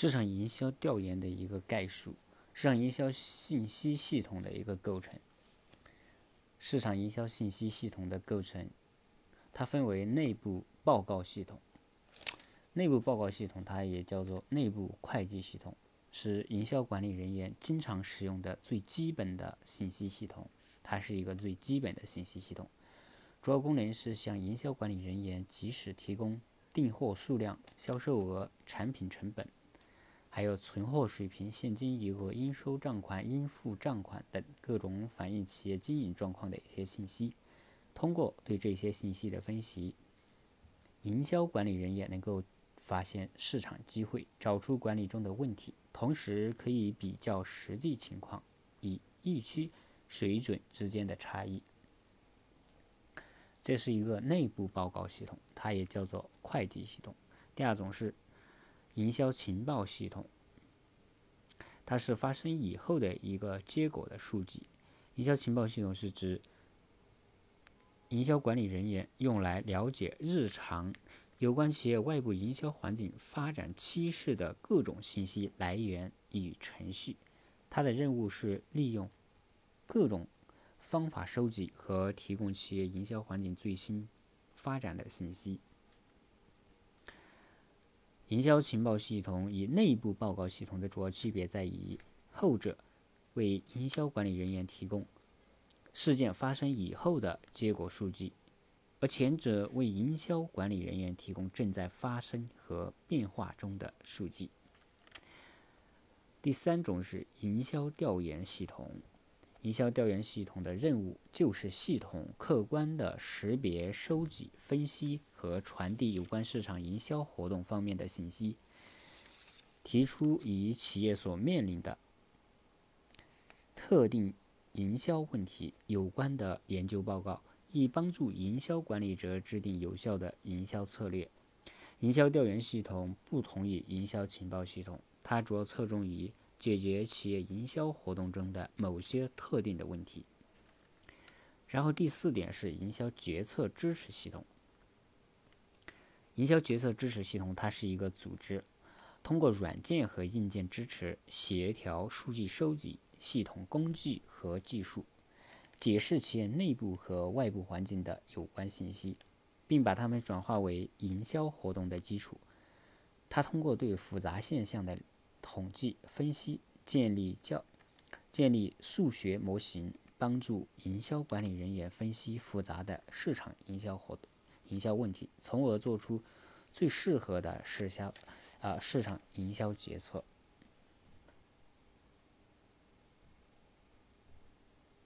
市场营销调研的一个概述，市场营销信息系统的一个构成。市场营销信息系统的构成，它分为内部报告系统。内部报告系统，它也叫做内部会计系统，是营销管理人员经常使用的最基本的信息系统。它是一个最基本的信息系统，主要功能是向营销管理人员及时提供订货数量、销售额、产品成本，还有存货水平、现金余额、应收账款、应付账款等各种反映企业经营状况的一些信息。通过对这些信息的分析，营销管理人员能够发现市场机会，找出管理中的问题，同时可以比较实际情况，以预期。水准之间的差异，这是一个内部报告系统，它也叫做会计系统。第二种是营销情报系统，它是发生以后的一个结果的数据。营销情报系统是指营销管理人员用来了解日常有关企业外部营销环境发展趋势的各种信息来源与程序。它的任务是利用。各种方法收集和提供企业营销环境最新发展的信息。营销情报系统与内部报告系统的主要区别在于，后者为营销管理人员提供事件发生以后的结果数据，而前者为营销管理人员提供正在发生和变化中的数据。第三种是营销调研系统。营销调研系统的任务就是系统客观的识别、收集、分析和传递有关市场营销活动方面的信息，提出与企业所面临的特定营销问题有关的研究报告，以帮助营销管理者制定有效的营销策略。营销调研系统不同于营销情报系统，它主要侧重于。解决企业营销活动中的某些特定的问题。然后第四点是营销决策支持系统。营销决策支持系统，它是一个组织，通过软件和硬件支持，协调数据收集、系统工具和技术，解释企业内部和外部环境的有关信息，并把它们转化为营销活动的基础。它通过对复杂现象的统计分析，建立教，建立数学模型，帮助营销管理人员分析复杂的市场营销活动、营销问题，从而做出最适合的市销，啊市场营销决策。